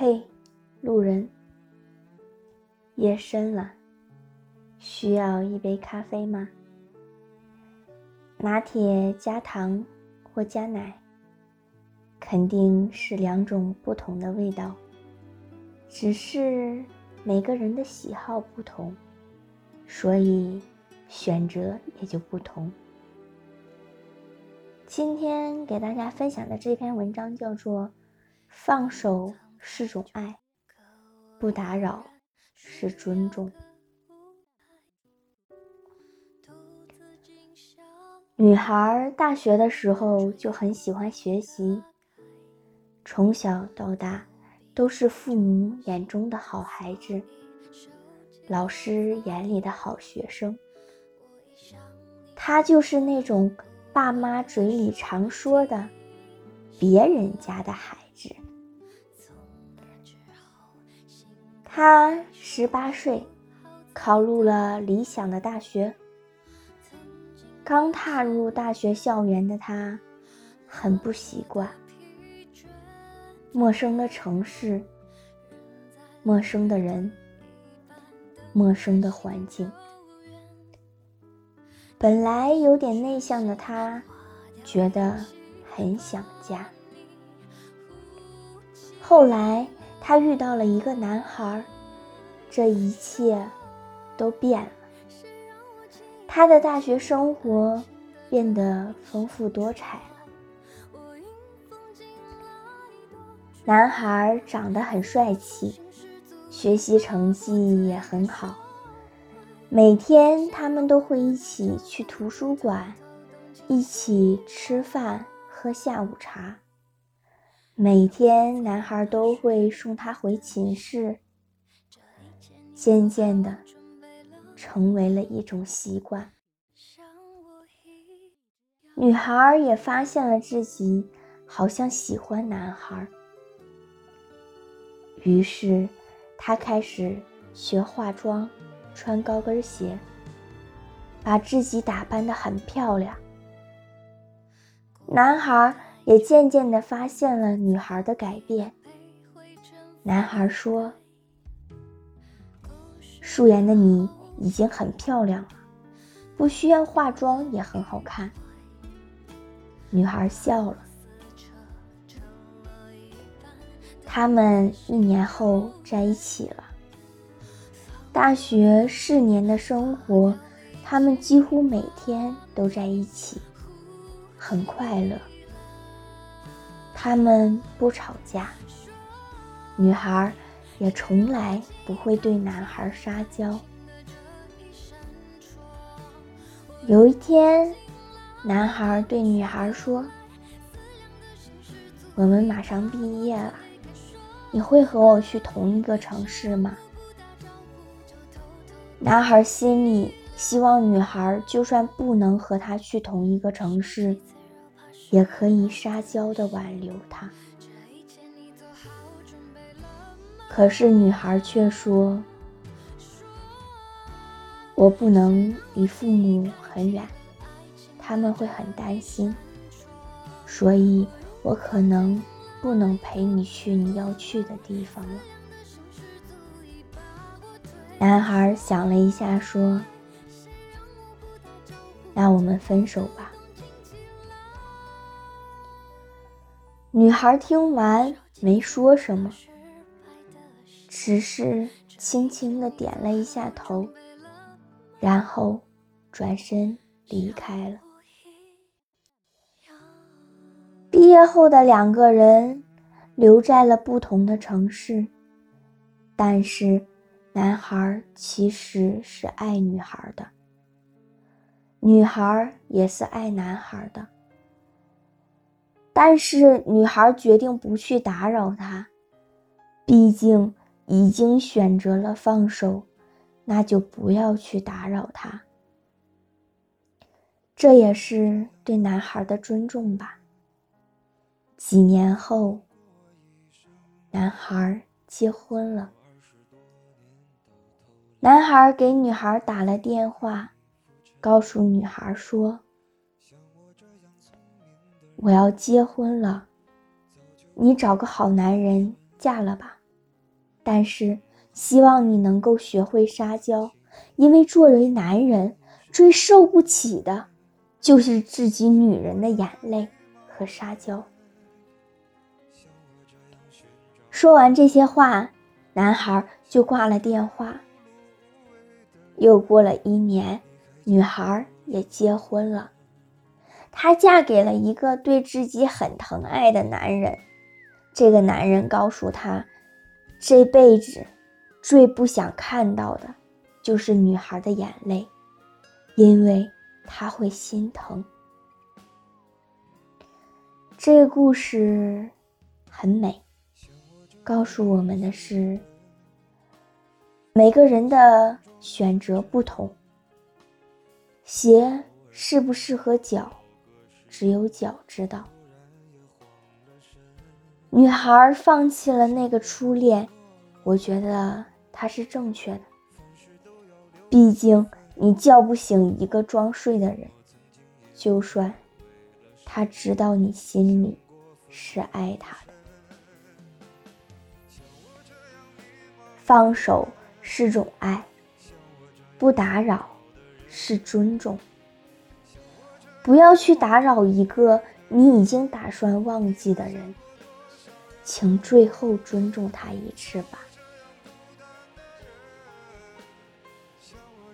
嘿，路人，夜深了，需要一杯咖啡吗？拿铁加糖或加奶，肯定是两种不同的味道，只是每个人的喜好不同，所以选择也就不同。今天给大家分享的这篇文章叫做《放手是种爱，不打扰是尊重》。女孩大学的时候就很喜欢学习，从小到大都是父母眼中的好孩子，老师眼里的好学生。她就是那种爸妈嘴里常说的别人家的孩子。她十八岁，考入了理想的大学。刚踏入大学校园的他，很不习惯陌生的城市、陌生的人、陌生的环境。本来有点内向的他，觉得很想家。后来他遇到了一个男孩，这一切都变了。他的大学生活变得丰富多彩了。男孩长得很帅气，学习成绩也很好。每天他们都会一起去图书馆，一起吃饭喝下午茶。每天男孩都会送她回寝室。渐渐的。成为了一种习惯。女孩也发现了自己好像喜欢男孩，于是她开始学化妆，穿高跟鞋，把自己打扮得很漂亮。男孩也渐渐地发现了女孩的改变。男孩说：“素颜的你。”已经很漂亮了，不需要化妆也很好看。女孩笑了。他们一年后在一起了。大学四年的生活，他们几乎每天都在一起，很快乐。他们不吵架，女孩也从来不会对男孩撒娇。有一天，男孩对女孩说：“我们马上毕业了，你会和我去同一个城市吗？”男孩心里希望女孩就算不能和他去同一个城市，也可以撒娇的挽留他。可是女孩却说。我不能离父母很远，他们会很担心，所以我可能不能陪你去你要去的地方了。男孩想了一下，说：“那我们分手吧。”女孩听完没说什么，只是轻轻的点了一下头。然后转身离开了。毕业后的两个人留在了不同的城市，但是男孩其实是爱女孩的，女孩也是爱男孩的。但是女孩决定不去打扰他，毕竟已经选择了放手。那就不要去打扰他，这也是对男孩的尊重吧。几年后，男孩结婚了。男孩给女孩打了电话，告诉女孩说：“我要结婚了，你找个好男人嫁了吧。”但是希望你能够学会撒娇，因为作为男人最受不起的，就是自己女人的眼泪和撒娇。说完这些话，男孩就挂了电话。又过了一年，女孩也结婚了。她嫁给了一个对自己很疼爱的男人。这个男人告诉她，这辈子最不想看到的，就是女孩的眼泪，因为他会心疼。这个故事很美，告诉我们的是，每个人的选择不同，鞋适不适合脚。只有脚知道。女孩放弃了那个初恋，我觉得她是正确的。毕竟你叫不醒一个装睡的人，就算他知道你心里是爱他的。放手是种爱，不打扰是尊重。不要去打扰一个你已经打算忘记的人，请最后尊重他一次吧。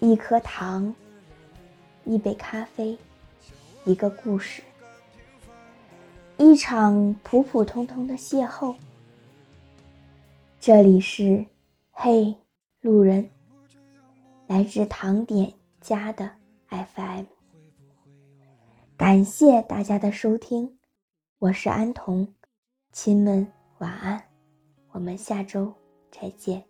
一颗糖，一杯咖啡，一个故事，一场普普通通的邂逅。这里是嘿路人，来自糖点家的 FM。感谢大家的收听，我是安童，亲们晚安，我们下周再见。